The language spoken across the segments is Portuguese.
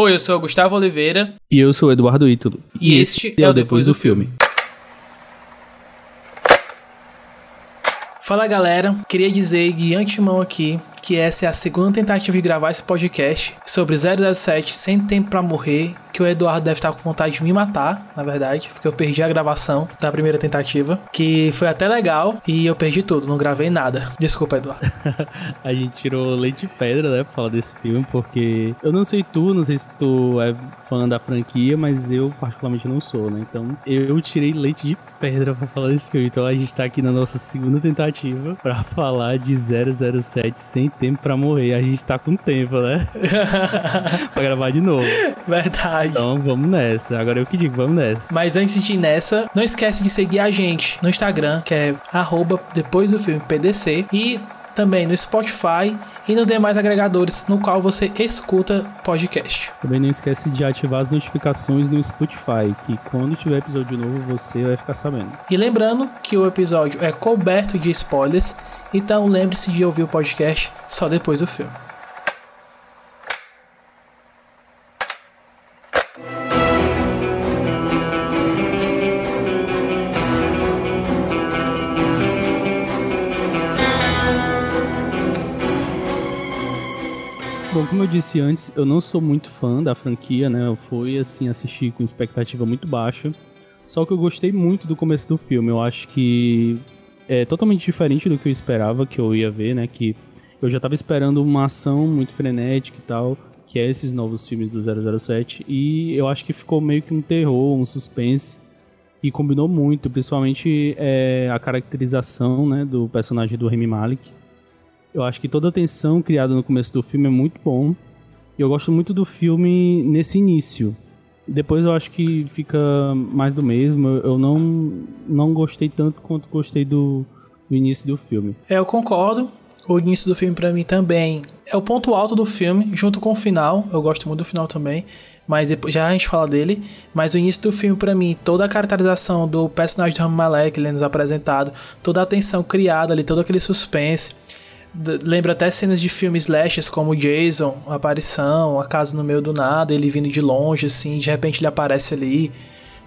Oi, eu sou o Gustavo Oliveira. E eu sou o Eduardo Ítalo. E, e este é o Depois do Filme. Fala galera, queria dizer de antemão aqui que essa é a segunda tentativa de gravar esse podcast sobre 007 Sem Tempo para Morrer, que o Eduardo deve estar com vontade de me matar, na verdade, porque eu perdi a gravação da primeira tentativa, que foi até legal e eu perdi tudo, não gravei nada. Desculpa, Eduardo. a gente tirou leite de pedra, né, pra falar desse filme, porque eu não sei tu, não sei se tu é fã da franquia, mas eu particularmente não sou, né? Então eu tirei leite de pedra pra falar desse filme. Então a gente tá aqui na nossa segunda tentativa pra falar de 007 sem tempo pra morrer. A gente tá com tempo, né? pra gravar de novo. Verdade. Então vamos nessa. Agora eu que digo, vamos nessa. Mas antes de ir nessa, não esquece de seguir a gente no Instagram, que é arroba depois do filme PDC. E também no Spotify e nos demais agregadores no qual você escuta podcast. Também não esquece de ativar as notificações no Spotify, que quando tiver episódio novo você vai ficar sabendo. E lembrando que o episódio é coberto de spoilers, então lembre-se de ouvir o podcast só depois do filme. Como eu disse antes, eu não sou muito fã da franquia, né? Eu fui assim assistir com expectativa muito baixa. Só que eu gostei muito do começo do filme. Eu acho que é totalmente diferente do que eu esperava que eu ia ver, né? Que eu já tava esperando uma ação muito frenética e tal, que é esses novos filmes do 007, e eu acho que ficou meio que um terror, um suspense, e combinou muito, principalmente é, a caracterização, né, do personagem do Remy Malik, eu acho que toda a tensão criada no começo do filme é muito bom. E eu gosto muito do filme nesse início. Depois eu acho que fica mais do mesmo. Eu não, não gostei tanto quanto gostei do, do início do filme. É, eu concordo. O início do filme para mim também é o ponto alto do filme, junto com o final. Eu gosto muito do final também, mas depois já a gente fala dele. Mas o início do filme para mim, toda a caracterização do personagem do Rami Malek, ele nos apresentado, toda a tensão criada ali, todo aquele suspense lembra até cenas de filmes slashes como Jason, a aparição, a casa no meio do nada, ele vindo de longe assim, de repente ele aparece ali,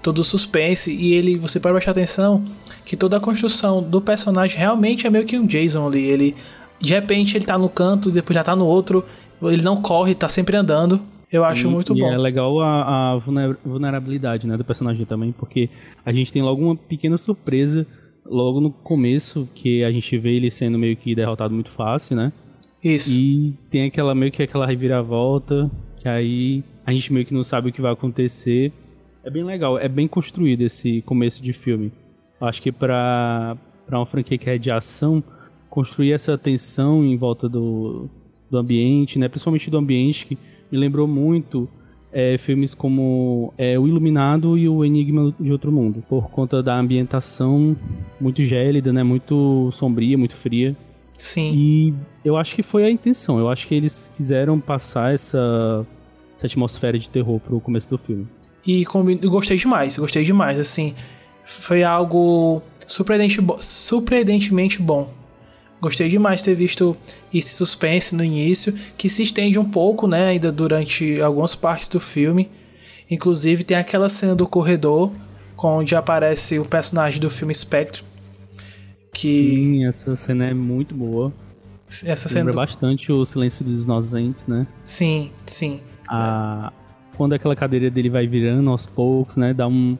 todo suspense e ele, você pode prestar atenção que toda a construção do personagem realmente é meio que um Jason ali, ele de repente ele tá no canto, depois já tá no outro, ele não corre, tá sempre andando. Eu acho e, muito e bom. É legal a, a vulnerabilidade né, do personagem também, porque a gente tem logo uma pequena surpresa logo no começo, que a gente vê ele sendo meio que derrotado muito fácil, né? Isso. E tem aquela meio que aquela reviravolta, que aí a gente meio que não sabe o que vai acontecer. É bem legal, é bem construído esse começo de filme. Acho que pra, pra uma franquia que é de ação, construir essa tensão em volta do, do ambiente, né? Principalmente do ambiente, que me lembrou muito é, filmes como é, O Iluminado e O Enigma de Outro Mundo, por conta da ambientação muito gélida, né, muito sombria, muito fria. Sim. E eu acho que foi a intenção. Eu acho que eles quiseram passar essa, essa atmosfera de terror pro começo do filme. E eu gostei demais, gostei demais. Assim, foi algo surpreendente, surpreendentemente bom. Gostei demais de ter visto esse suspense no início, que se estende um pouco, né, ainda durante algumas partes do filme. Inclusive tem aquela cena do corredor, onde aparece o personagem do filme Spectre. Que... Sim, essa cena é muito boa. Essa cena Lembra do... bastante o Silêncio dos Inocentes, né? Sim, sim. A... Quando aquela cadeira dele vai virando aos poucos, né? Dá um,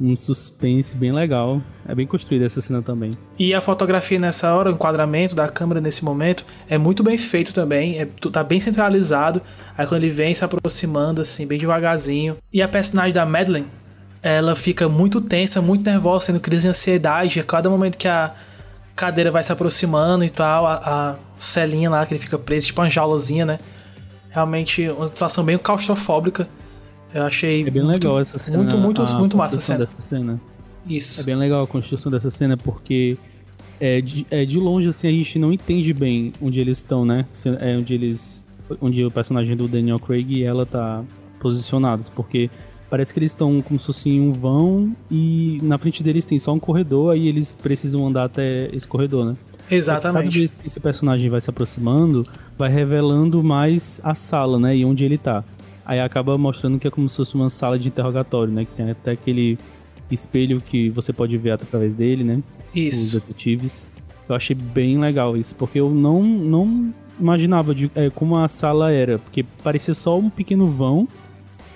um suspense bem legal. É bem construída essa cena também. E a fotografia nessa hora, o enquadramento da câmera nesse momento, é muito bem feito também. É, tá bem centralizado. Aí quando ele vem se aproximando, assim, bem devagarzinho. E a personagem da Madeline, ela fica muito tensa, muito nervosa, sendo crise de ansiedade. A cada momento que a cadeira vai se aproximando e tal, a, a celinha lá que ele fica preso, tipo uma jaulazinha, né? Realmente uma situação bem claustrofóbica. Eu achei. É bem muito, legal essa cena. Muito, muito, muito massa a cena. Dessa cena. Isso. É bem legal a construção dessa cena porque é de, é de longe assim a gente não entende bem onde eles estão, né? É onde eles. Onde o personagem do Daniel Craig e ela tá posicionados. Porque parece que eles estão como se fosse em um vão e na frente deles tem só um corredor, aí eles precisam andar até esse corredor, né? Exatamente. Cada vez que esse personagem vai se aproximando, vai revelando mais a sala, né? E onde ele tá. Aí acaba mostrando que é como se fosse uma sala de interrogatório, né? Que tem até aquele espelho que você pode ver através dele, né? Isso. Os detetives. Eu achei bem legal isso, porque eu não, não imaginava de, é, como a sala era, porque parecia só um pequeno vão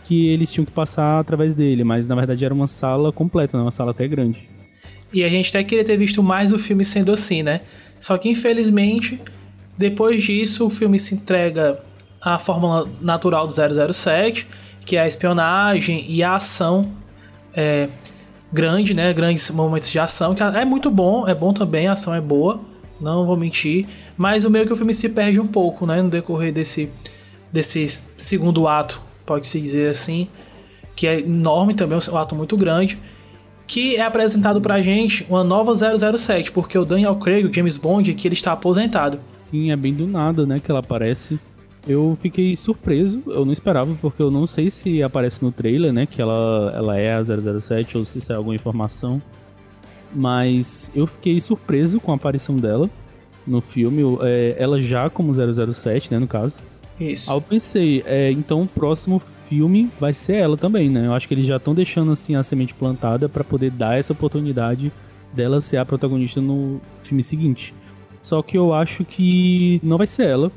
que eles tinham que passar através dele, mas na verdade era uma sala completa, né? uma sala até grande. E a gente até queria ter visto mais do filme sendo assim, né? Só que infelizmente, depois disso, o filme se entrega à fórmula natural do 007, que é a espionagem e a ação é, grande, né? Grandes momentos de ação, que é muito bom, é bom também, a ação é boa, não vou mentir. Mas o meio que o filme se perde um pouco, né? No decorrer desse, desse segundo ato, pode-se dizer assim, que é enorme também, um ato muito grande que é apresentado pra gente uma nova 007, porque o Daniel Craig, o James Bond, que ele está aposentado. Sim, é bem do nada, né, que ela aparece. Eu fiquei surpreso, eu não esperava, porque eu não sei se aparece no trailer, né, que ela, ela é a 007 ou se sai alguma informação. Mas eu fiquei surpreso com a aparição dela no filme, é, ela já como 007, né, no caso. Isso. Aí eu pensei, é, então o próximo filme vai ser ela também, né? Eu acho que eles já estão deixando assim a semente plantada para poder dar essa oportunidade dela ser a protagonista no filme seguinte. Só que eu acho que não vai ser ela.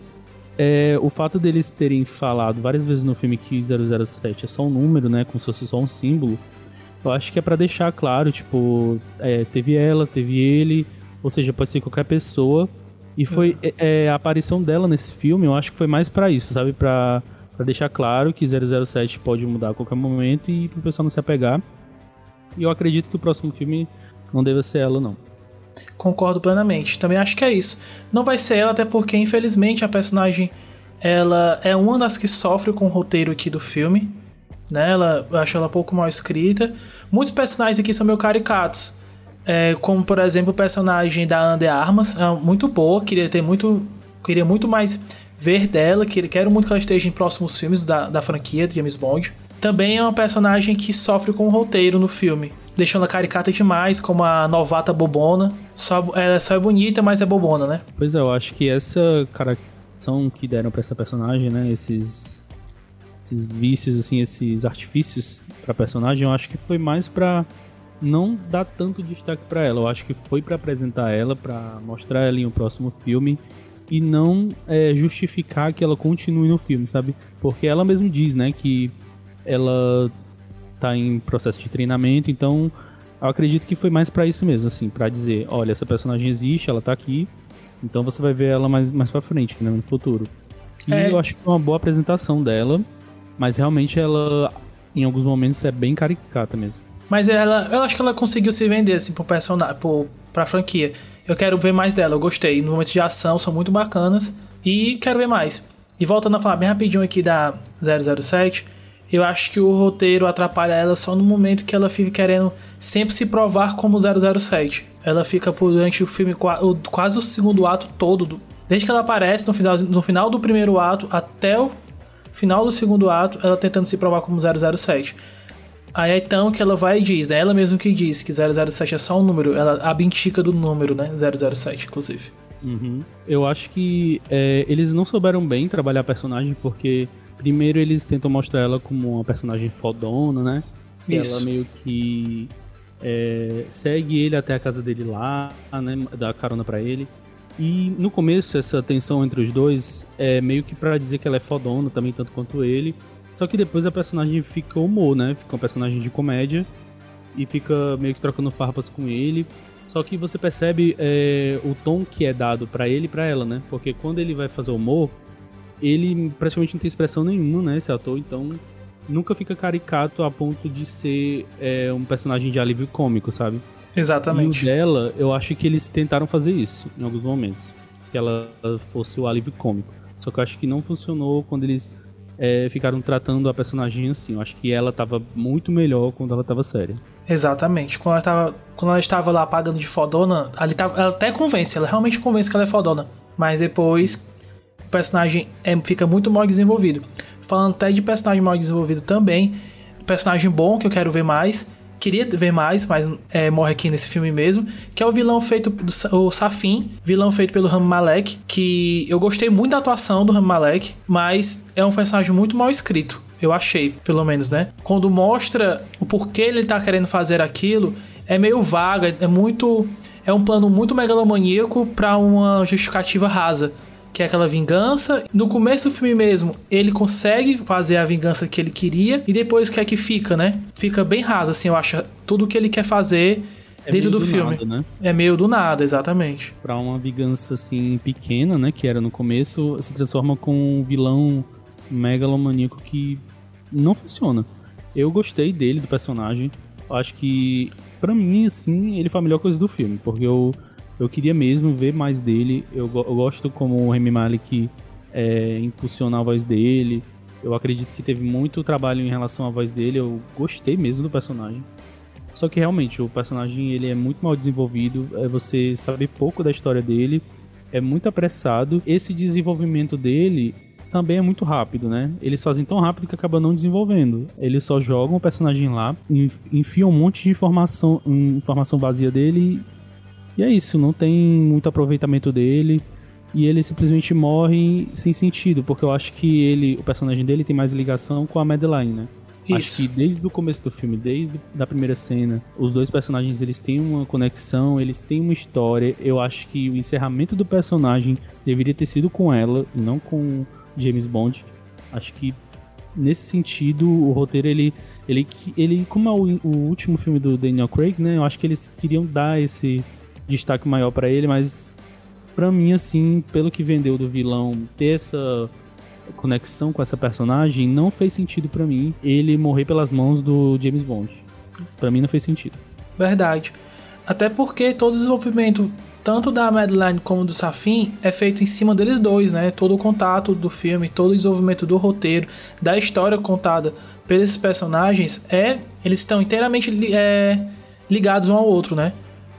É, o fato deles terem falado várias vezes no filme que 007 é só um número, né? Como se fosse só um símbolo. Eu acho que é para deixar claro, tipo, é, teve ela, teve ele, ou seja, pode ser qualquer pessoa e foi uhum. é, é, a aparição dela nesse filme, eu acho que foi mais para isso, sabe? Pra, pra deixar claro que 007 pode mudar a qualquer momento e pro pessoal não se apegar. E eu acredito que o próximo filme não deva ser ela, não. Concordo plenamente. Também acho que é isso. Não vai ser ela, até porque, infelizmente, a personagem ela é uma das que sofre com o roteiro aqui do filme. Né? Ela, eu acho ela pouco mal escrita. Muitos personagens aqui são meio caricatos. É, como por exemplo o personagem da Ana de Armas, é muito boa, queria ter muito, queria muito mais ver dela, quero muito que ela esteja em próximos filmes da, da franquia de James Bond. Também é uma personagem que sofre com o roteiro no filme, deixando a caricata demais, como a novata bobona. Só, ela só é bonita, mas é bobona, né? Pois é, eu acho que essa caracterização que deram para essa personagem, né, esses, esses vícios, assim, esses artifícios para personagem, eu acho que foi mais para não dá tanto destaque para ela. Eu acho que foi para apresentar ela, para mostrar ela em um próximo filme e não é, justificar que ela continue no filme, sabe? Porque ela mesmo diz, né, que ela tá em processo de treinamento, então eu acredito que foi mais para isso mesmo, assim, para dizer, olha, essa personagem existe, ela tá aqui, então você vai ver ela mais mais para frente, né, no futuro. E é. eu acho que é uma boa apresentação dela, mas realmente ela em alguns momentos é bem caricata mesmo. Mas ela, eu acho que ela conseguiu se vender assim pro personagem, pro, pra franquia. Eu quero ver mais dela, eu gostei. Nos momentos de ação são muito bacanas e quero ver mais. E voltando a falar bem rapidinho aqui da 007, eu acho que o roteiro atrapalha ela só no momento que ela fica querendo sempre se provar como 007. Ela fica por durante o filme quase o segundo ato todo, desde que ela aparece no final, no final do primeiro ato até o final do segundo ato, ela tentando se provar como 007. Aí é então que ela vai e diz, né? Ela mesma que diz que 007 é só um número, ela abdica do número, né? 007, inclusive. Uhum. Eu acho que é, eles não souberam bem trabalhar a personagem, porque primeiro eles tentam mostrar ela como uma personagem fodona, né? Isso. Ela meio que é, segue ele até a casa dele lá, né? Dá carona para ele. E no começo, essa tensão entre os dois é meio que para dizer que ela é fodona também, tanto quanto ele. Só que depois a personagem fica humor, né? Fica um personagem de comédia e fica meio que trocando farpas com ele. Só que você percebe é, o tom que é dado para ele e pra ela, né? Porque quando ele vai fazer humor, ele praticamente não tem expressão nenhuma, né? Esse ator, então nunca fica caricato a ponto de ser é, um personagem de alívio cômico, sabe? Exatamente. E o dela, eu acho que eles tentaram fazer isso em alguns momentos. Que ela fosse o alívio cômico. Só que eu acho que não funcionou quando eles é, ficaram tratando a personagem assim. Eu acho que ela tava muito melhor quando ela tava séria. Exatamente. Quando ela, tava, quando ela estava lá pagando de fodona, ali tava, ela até convence, ela realmente convence que ela é fodona. Mas depois personagem é, fica muito mal desenvolvido. Falando até de personagem mal desenvolvido também, personagem bom que eu quero ver mais queria ver mais, mas é, morre aqui nesse filme mesmo, que é o vilão feito do o Safin, vilão feito pelo Rami Malek, que eu gostei muito da atuação do Rami Malek, mas é um personagem muito mal escrito. Eu achei, pelo menos, né? Quando mostra o porquê ele tá querendo fazer aquilo, é meio vaga, é muito. É um plano muito megalomaníaco para uma justificativa rasa que é aquela vingança. No começo do filme mesmo, ele consegue fazer a vingança que ele queria e depois o que é que fica, né? Fica bem raso, assim, eu acho tudo que ele quer fazer é dentro do, do, filme. Nada, né? É meio do nada, exatamente. Pra uma vingança assim pequena, né, que era no começo, se transforma com um vilão megalomaníaco que não funciona. Eu gostei dele, do personagem. Acho que, pra mim, assim, ele foi a melhor coisa do filme, porque eu eu queria mesmo ver mais dele. Eu, eu gosto como o Remy Malik é, impulsiona a voz dele. Eu acredito que teve muito trabalho em relação à voz dele. Eu gostei mesmo do personagem. Só que realmente o personagem ele é muito mal desenvolvido. É você saber pouco da história dele. É muito apressado. Esse desenvolvimento dele também é muito rápido, né? Eles fazem tão rápido que acaba não desenvolvendo. Eles só jogam o personagem lá, enfiam um monte de informação, informação vazia dele e é isso, não tem muito aproveitamento dele. E ele simplesmente morre sem sentido, porque eu acho que ele, o personagem dele tem mais ligação com a Madeline, né? Isso. Acho que desde o começo do filme, desde a primeira cena, os dois personagens eles têm uma conexão, eles têm uma história. Eu acho que o encerramento do personagem deveria ter sido com ela, e não com James Bond. Acho que nesse sentido o roteiro ele ele ele como é o, o último filme do Daniel Craig, né? Eu acho que eles queriam dar esse destaque maior para ele, mas para mim, assim, pelo que vendeu do vilão ter essa conexão com essa personagem, não fez sentido para mim ele morrer pelas mãos do James Bond. Para mim não fez sentido. Verdade. Até porque todo o desenvolvimento, tanto da Madeline como do Safin, é feito em cima deles dois, né? Todo o contato do filme, todo o desenvolvimento do roteiro, da história contada pelos personagens, é eles estão inteiramente é, ligados um ao outro, né?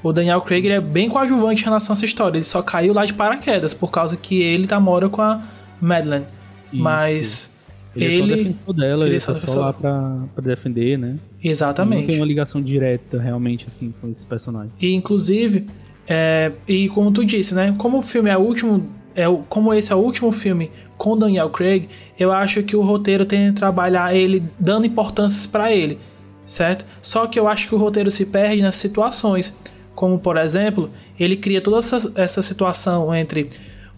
O Daniel Craig ele é bem coadjuvante em relação a essa história. Ele só caiu lá de paraquedas por causa que ele namora com a Madeline. Isso. Mas ele, ele é só defensor dela, ele, ele é só, só lá pra, pra, defender, né? Exatamente. Ele não tem uma ligação direta realmente assim com esse personagem. E inclusive, é, e como tu disse, né? Como o filme é o último, é o, como esse é o último filme com Daniel Craig, eu acho que o roteiro tem que trabalhar ele dando importâncias para ele, certo? Só que eu acho que o roteiro se perde nas situações como por exemplo, ele cria toda essa, essa situação entre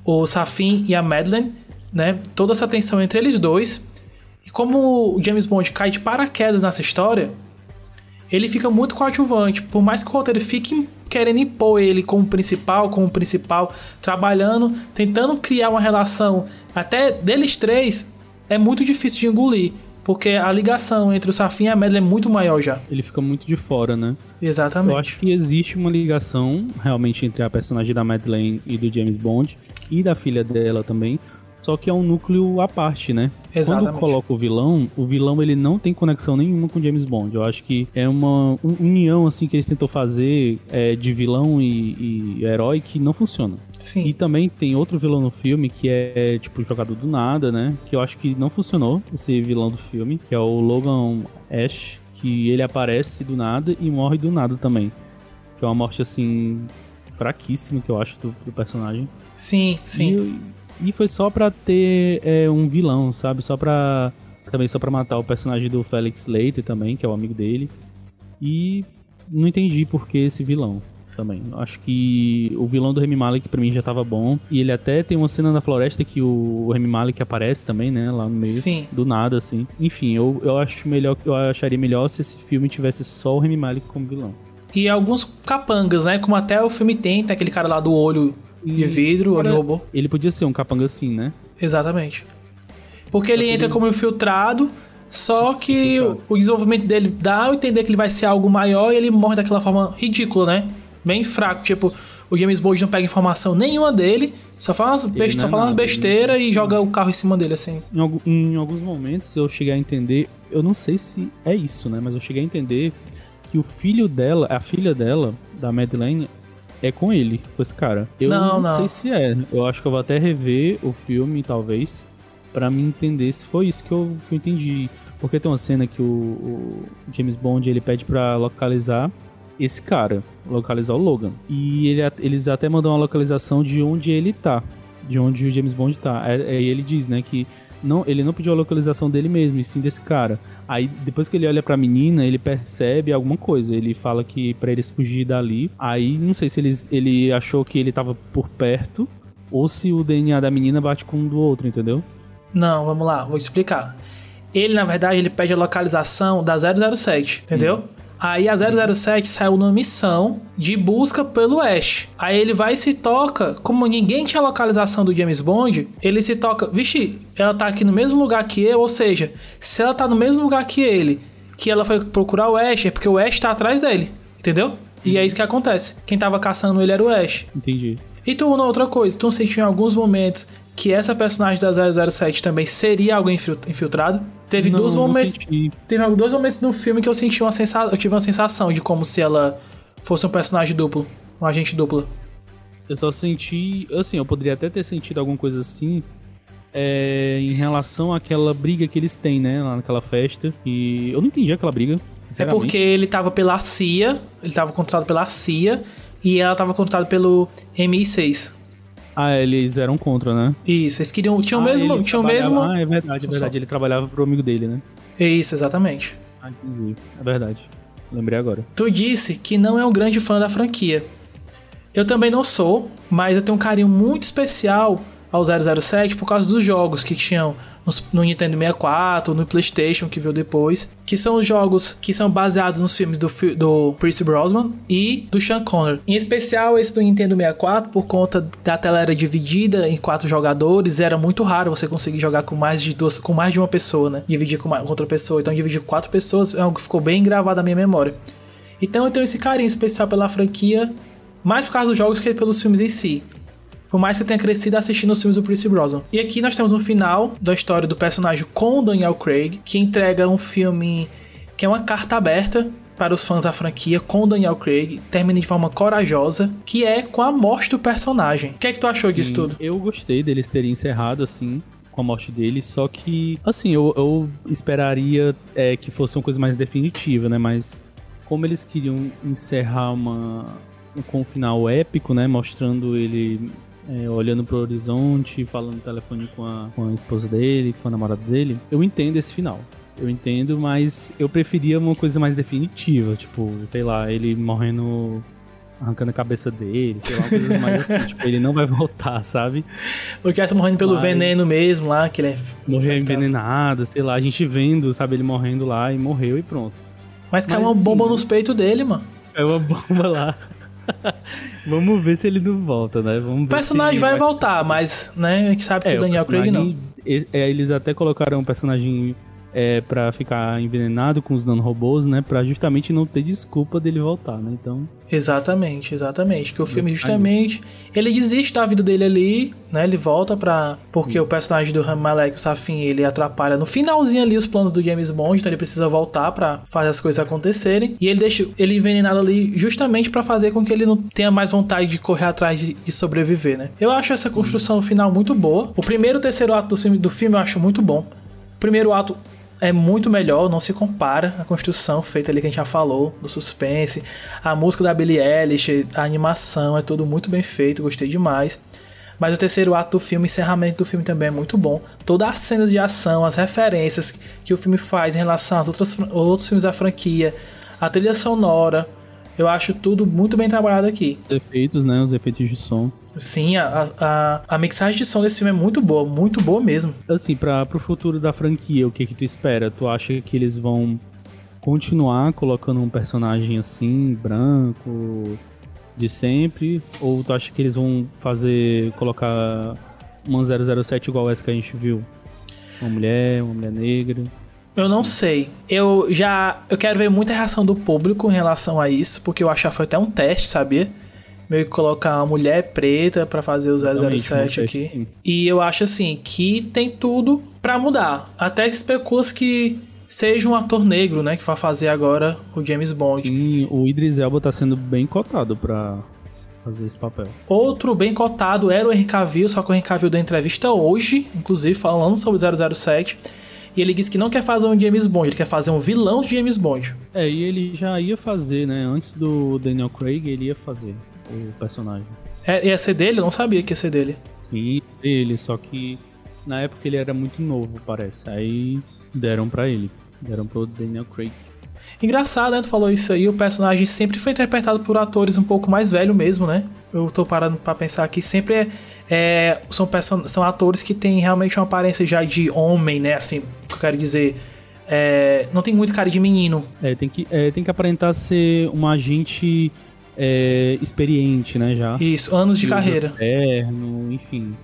o Safin e a Madeline, né? Toda essa tensão entre eles dois. E como o James Bond cai de paraquedas nessa história, ele fica muito coadjuvante. Por mais que o roteiro fique querendo impor ele como principal, como principal, trabalhando, tentando criar uma relação até deles três, é muito difícil de engolir. Porque a ligação entre o Safin e a Madeline é muito maior já. Ele fica muito de fora, né? Exatamente. Eu acho que existe uma ligação realmente entre a personagem da Madeleine e do James Bond e da filha dela também. Só que é um núcleo à parte, né? Exatamente. Quando coloca o vilão, o vilão ele não tem conexão nenhuma com James Bond. Eu acho que é uma união assim que eles tentou fazer é, de vilão e, e herói que não funciona. Sim. E também tem outro vilão no filme que é, tipo, jogado do nada, né? Que eu acho que não funcionou, esse vilão do filme, que é o Logan Ash, que ele aparece do nada e morre do nada também. Que é uma morte, assim, fraquíssima, que eu acho, do, do personagem. Sim, sim. E, e foi só pra ter é, um vilão, sabe? Só pra. Também só pra matar o personagem do Felix Leiter também, que é o amigo dele. E não entendi por que esse vilão também. Acho que o vilão do Remy Malek pra mim já tava bom. E ele até tem uma cena na floresta que o Remy Malek aparece também, né? Lá no meio. Sim. Do nada, assim. Enfim, eu, eu acho melhor eu acharia melhor se esse filme tivesse só o Remy Malek como vilão. E alguns capangas, né? Como até o filme tem, tem aquele cara lá do olho de vidro, olho robô. Ele podia ser um capanga assim, né? Exatamente. Porque ele entra como infiltrado, só que o desenvolvimento dele dá a entender que ele vai ser algo maior e ele morre daquela forma ridícula, né? bem fraco. Tipo, o James Bond não pega informação nenhuma dele, só fala umas, best... só fala umas besteiras e joga o carro em cima dele, assim. Em, em, alguns momentos eu cheguei a entender, eu não sei se é isso, né? Mas eu cheguei a entender que o filho dela, a filha dela, da Madeleine, é com ele, com esse cara. Eu não, não, não. sei se é. Eu acho que eu vou até rever o filme, talvez, para me entender se foi isso que eu, que eu entendi. Porque tem uma cena que o, o James Bond ele pede para localizar esse cara, localizar o Logan. E ele, eles até mandam uma localização de onde ele tá, de onde o James Bond tá. Aí ele diz, né, que não, ele não pediu a localização dele mesmo, e sim desse cara. Aí depois que ele olha pra menina, ele percebe alguma coisa. Ele fala que para eles fugir dali. Aí não sei se eles, ele achou que ele tava por perto ou se o DNA da menina bate com um do outro, entendeu? Não, vamos lá, vou explicar. Ele, na verdade, ele pede a localização da 007, entendeu? Hum. Aí a 007 saiu numa missão de busca pelo Ash. Aí ele vai e se toca, como ninguém tinha localização do James Bond, ele se toca, vixe, ela tá aqui no mesmo lugar que eu, ou seja, se ela tá no mesmo lugar que ele, que ela foi procurar o Ash, é porque o Ash tá atrás dele, entendeu? E é isso que acontece. Quem tava caçando ele era o Ash. Entendi. E tu, outra coisa, tu sentiu em alguns momentos que essa personagem da 007 também seria alguém infiltrado. Teve não, dois momentos. Teve dois momentos no filme que eu senti uma sensação. Eu tive uma sensação de como se ela fosse um personagem duplo. Um agente duplo. Eu só senti. Assim, eu poderia até ter sentido alguma coisa assim. É, em relação àquela briga que eles têm, né? Lá naquela festa. E eu não entendi aquela briga. É porque ele tava pela CIA. Ele tava contratado pela CIA. E ela tava contratada pelo MI6. Ah, eles eram contra, né? Isso, eles queriam. Tinham ah, mesmo. Tinham mesmo. Ah, é verdade, é verdade. Ele trabalhava pro amigo dele, né? Isso, exatamente. Ah, entendi. É verdade. Lembrei agora. Tu disse que não é um grande fã da franquia. Eu também não sou, mas eu tenho um carinho muito especial ao 007 por causa dos jogos que tinham no Nintendo 64, no PlayStation que veio depois, que são os jogos que são baseados nos filmes do, do Brosnan e do Sean Connery. Em especial esse do Nintendo 64, por conta da tela era dividida em quatro jogadores, era muito raro você conseguir jogar com mais de duas, com mais de uma pessoa, né? Dividir com, uma, com outra pessoa. Então dividir com quatro pessoas é algo que ficou bem gravado na minha memória. Então eu tenho esse carinho especial pela franquia, mais por causa dos jogos que pelos filmes em si. Por mais que eu tenha crescido assistindo os filmes do Pierce Brosnan. E aqui nós temos um final da história do personagem com Daniel Craig, que entrega um filme que é uma carta aberta para os fãs da franquia com Daniel Craig, termina de forma corajosa, que é com a morte do personagem. O que é que tu achou disso tudo? Eu gostei deles terem encerrado assim, com a morte dele, só que, assim, eu, eu esperaria é, que fosse uma coisa mais definitiva, né? Mas como eles queriam encerrar uma, com um final épico, né? Mostrando ele é, olhando pro horizonte, falando no telefone com a, com a esposa dele, com a namorada dele, eu entendo esse final. Eu entendo, mas eu preferia uma coisa mais definitiva, tipo, sei lá, ele morrendo arrancando a cabeça dele, sei lá, uma coisa mais assim, tipo, ele não vai voltar, sabe? Ou tivesse morrendo pelo Mas... veneno mesmo lá, que ele é... Morreu envenenado, sei lá, a gente vendo, sabe, ele morrendo lá e morreu e pronto. Mas caiu uma bomba assim, nos peitos dele, mano. Caiu uma bomba lá. Vamos ver se ele não volta, né? Vamos o personagem vai, vai, voltar, mas né, a gente sabe que é, o Daniel Craig não. É, eles até colocaram um personagem é, para ficar envenenado com os nanorobôs, né? Pra justamente não ter desculpa dele voltar, né? Então. Exatamente, exatamente. Que o filme justamente. Ele desiste da vida dele ali, né? Ele volta pra. Porque Sim. o personagem do Rami Malek, o Safin, ele atrapalha no finalzinho ali os planos do James Bond, então ele precisa voltar para fazer as coisas acontecerem. E ele deixa ele envenenado ali justamente para fazer com que ele não tenha mais vontade de correr atrás de, de sobreviver, né? Eu acho essa construção final muito boa. O primeiro e o terceiro ato do filme, do filme eu acho muito bom. O primeiro ato é muito melhor, não se compara a construção feita ali que a gente já falou, do suspense, a música da Billie Eilish, a animação, é tudo muito bem feito, gostei demais. Mas o terceiro ato do filme, o encerramento do filme também é muito bom. Todas as cenas de ação, as referências que o filme faz em relação aos outros, outros filmes da franquia, a trilha sonora, eu acho tudo muito bem trabalhado aqui. Os efeitos, né? Os efeitos de som. Sim, a, a, a mixagem de som desse filme é muito boa, muito boa mesmo. Assim, para pro futuro da franquia, o que que tu espera? Tu acha que eles vão continuar colocando um personagem assim, branco, de sempre? Ou tu acha que eles vão fazer, colocar uma 007 igual essa que a gente viu? Uma mulher, uma mulher negra? Eu não sei. Eu já. Eu quero ver muita reação do público em relação a isso, porque eu acho que foi até um teste, sabia? Meio que colocar uma mulher preta para fazer o 007 aqui. Sim. E eu acho assim que tem tudo para mudar. Até especula-se que seja um ator negro, né, que vai fazer agora o James Bond. Sim, o Idris Elba tá sendo bem cotado para fazer esse papel. Outro bem cotado era o Henry Cavill, só que o Henry Cavill deu entrevista hoje, inclusive falando sobre 007 e ele disse que não quer fazer um James Bond, ele quer fazer um vilão de James Bond. É, e ele já ia fazer, né? Antes do Daniel Craig, ele ia fazer o personagem. É, ia ser dele? Eu não sabia que ia ser dele. Sim, dele, só que Na época ele era muito novo, parece. Aí deram para ele. Deram pro Daniel Craig. Engraçado, né? Tu falou isso aí, o personagem sempre foi interpretado por atores um pouco mais velhos mesmo, né? Eu tô parando pra pensar aqui, sempre é, é, são, são atores que têm realmente uma aparência já de homem, né? Assim, que eu quero dizer. É, não tem muito cara de menino. É, tem que, é, tem que aparentar ser um agente é, experiente, né? Já. Isso, anos de carreira. Eterno, enfim.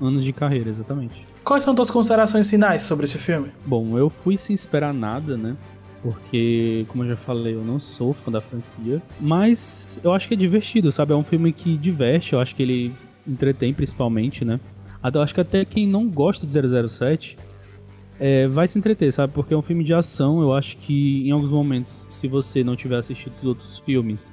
Anos de carreira, exatamente. Quais são tuas considerações finais sobre esse filme? Bom, eu fui sem esperar nada, né? porque, como eu já falei, eu não sou fã da franquia, mas eu acho que é divertido, sabe? É um filme que diverte, eu acho que ele entretém principalmente, né? Eu acho que até quem não gosta de 007 é, vai se entreter, sabe? Porque é um filme de ação, eu acho que em alguns momentos, se você não tiver assistido os outros filmes,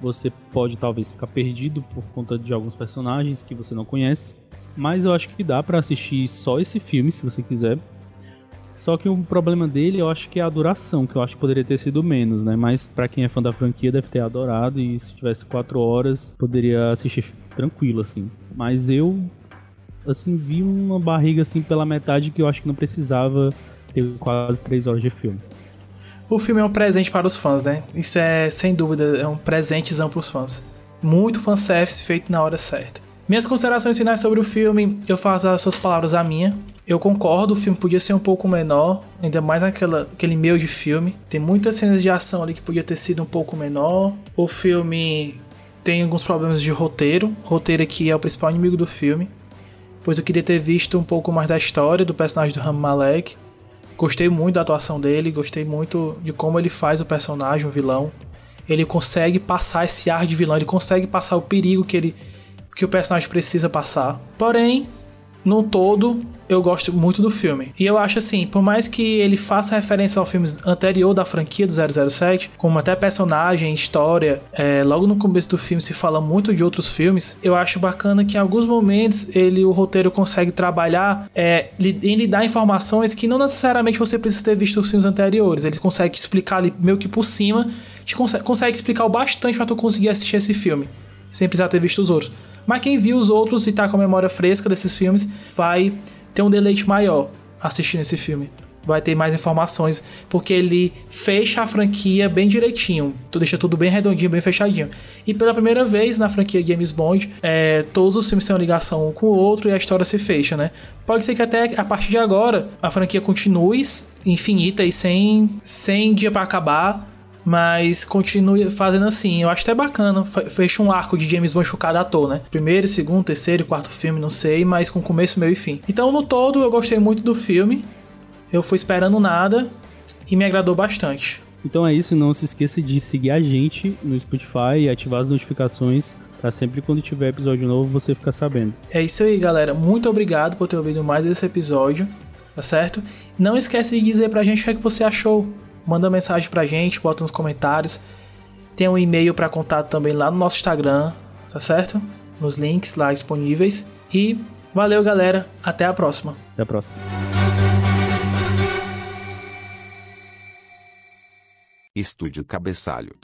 você pode talvez ficar perdido por conta de alguns personagens que você não conhece. Mas eu acho que dá para assistir só esse filme, se você quiser. Só que o problema dele, eu acho que é a duração, que eu acho que poderia ter sido menos, né? Mas para quem é fã da franquia deve ter adorado e se tivesse quatro horas poderia assistir tranquilo, assim. Mas eu, assim, vi uma barriga assim pela metade que eu acho que não precisava ter quase três horas de filme. O filme é um presente para os fãs, né? Isso é, sem dúvida, é um presentezão para os fãs. Muito fanservice feito na hora certa. Minhas considerações finais sobre o filme, eu faço as suas palavras a minha. Eu concordo, o filme podia ser um pouco menor, ainda mais naquela, aquele meio de filme. Tem muitas cenas de ação ali que podia ter sido um pouco menor. O filme tem alguns problemas de roteiro. Roteiro aqui é o principal inimigo do filme. Pois eu queria ter visto um pouco mais da história do personagem do Ram Malek. Gostei muito da atuação dele, gostei muito de como ele faz o personagem, o vilão. Ele consegue passar esse ar de vilão, ele consegue passar o perigo que ele que o personagem precisa passar. Porém, no todo, eu gosto muito do filme. E eu acho assim, por mais que ele faça referência ao filme anterior da franquia do 007, como até personagem, história, é, logo no começo do filme se fala muito de outros filmes, eu acho bacana que em alguns momentos ele, o roteiro consegue trabalhar é, em lhe dar informações que não necessariamente você precisa ter visto os filmes anteriores. Ele consegue explicar ali meio que por cima, te consegue, consegue explicar o bastante para tu conseguir assistir esse filme, sem precisar ter visto os outros. Mas quem viu os outros e tá com a memória fresca desses filmes vai ter um deleite maior assistindo esse filme. Vai ter mais informações, porque ele fecha a franquia bem direitinho. Tu deixa tudo bem redondinho, bem fechadinho. E pela primeira vez na franquia James Bond, é, todos os filmes têm uma ligação um com o outro e a história se fecha, né? Pode ser que até a partir de agora a franquia continue infinita e sem, sem dia para acabar mas continue fazendo assim. Eu acho até bacana. Fecha um arco de James Bond por cada ator, né? Primeiro, segundo, terceiro, quarto filme, não sei, mas com começo, meio e fim. Então, no todo, eu gostei muito do filme. Eu fui esperando nada e me agradou bastante. Então é isso, não se esqueça de seguir a gente no Spotify e ativar as notificações para sempre quando tiver episódio novo você ficar sabendo. É isso aí, galera. Muito obrigado por ter ouvido mais esse episódio, tá certo? Não esquece de dizer pra gente o que, é que você achou manda mensagem pra gente, bota nos comentários. Tem um e-mail para contato também lá no nosso Instagram, tá certo? Nos links lá disponíveis. E valeu, galera. Até a próxima. Até a próxima. Estúdio Cabeçalho.